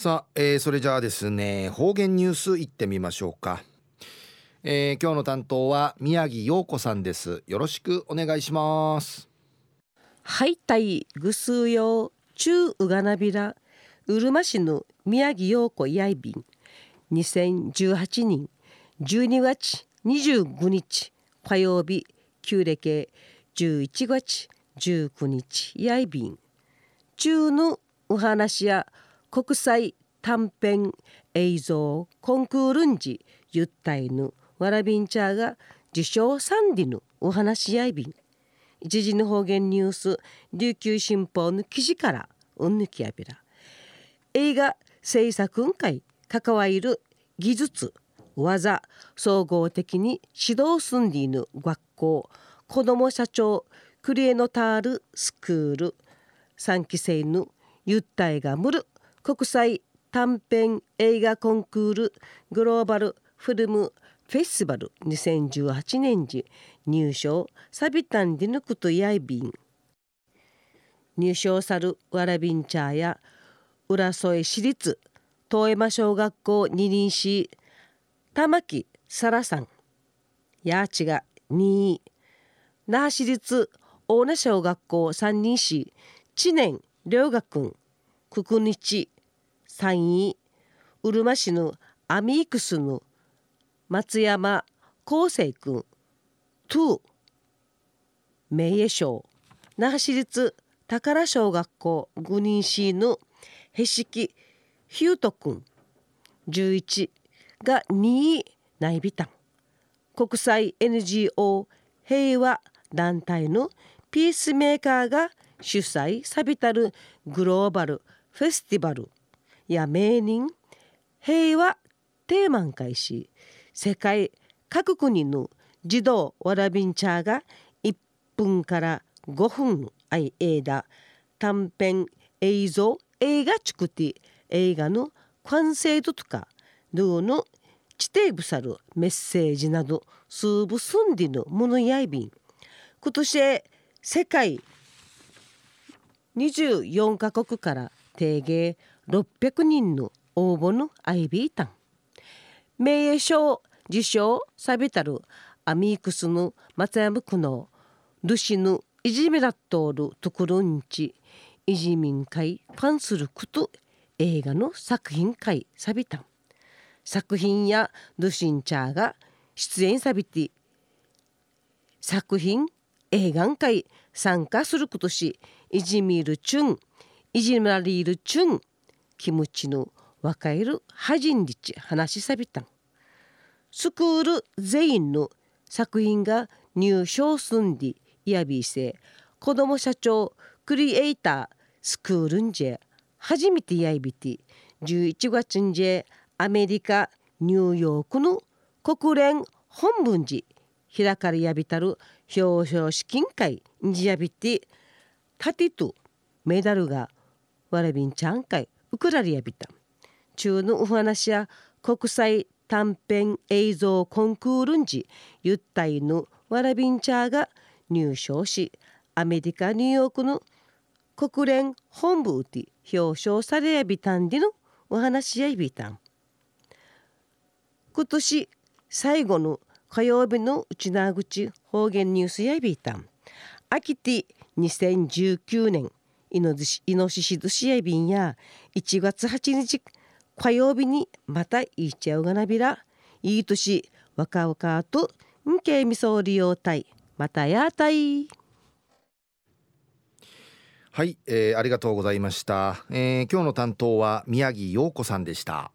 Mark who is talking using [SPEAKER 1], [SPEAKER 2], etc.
[SPEAKER 1] さあ、えー、それじゃあですね方言ニュースいってみましょうか、えー、今日の担当は宮城陽子さんです。よろしくお願いします。
[SPEAKER 2] はいたいぐすうよ中うがなびらうるま市の宮城陽子やいびん。2018年12月25日火曜日旧暦11月19日やいびん。中のお話や国際短編映像コンクールンジゆったいぬわらびんちゃーが受賞三里のお話やいびん。一時の方言ニュース琉球新報の記事からうんぬきやびら。映画制作会関わる技術技総合的に指導すんでいぬ学校。子ども社長クリエノタールスクール。3期生のゆったいがむる国際短編映画コンクールグローバルフィルムフェスティバル2018年時入賞サビタンディヌクトヤイビン。入賞さるわらびんちゃーや浦添市立遠山小学校二輪市玉木沙羅さん。やーちが2位。那覇市立大名小学校三人市知念良学君。くくにち3位うるま市のアミークスの松山康生君2名誉賞那覇市立宝小学校5人市のへしきヒュート君11が2位内ビタン国際 NGO 平和団体のピースメーカーが主催さびたるグローバルフェスティバルや名人平和テーマン会し世界各国の児童わらびんちゃが1分から5分間短編映像映画チクティ映画の完成度とかどの地底部さるメッセージなど数部すんでのものやいびん今年世界24カ国から定芸600人の応募のアイビータン。名誉賞受賞さびたるアミークスの松山区のルシヌいじめらっとるところんちいじみん会ファンすること映画の作品会さびたん作品やルシンチャーが出演さびて作品映画会参加することしいじみるチュンいじめられるチュン気持ちの若いるはじんりち話しさびたん。スクール全員の作品が入賞すんでいやびせ子ども社長クリエイタースクールンジェ初めてやいびて11月んじェアメリカニューヨークの国連本文寺開かれやびたる表彰式会んじやびてタティとメダルがわらびんちゃん会ウクラリアビタン中のお話や国際短編映像コンクールンジゆったいのわらびんちゃーが入賞しアメリカニューヨークの国連本部で表彰されやびたんでのお話やいびたん。今年最後の火曜日の内縄口方言ニュースやいびたん。秋て2019年。イノシシ寿司やびんや1月8日火曜日にまたいっちゃうがなびらいい年若々とんけみそう利用たいまたやたい。
[SPEAKER 1] はい、えー、ありがとうございました、えー、今日の担当は宮城陽子さんでした。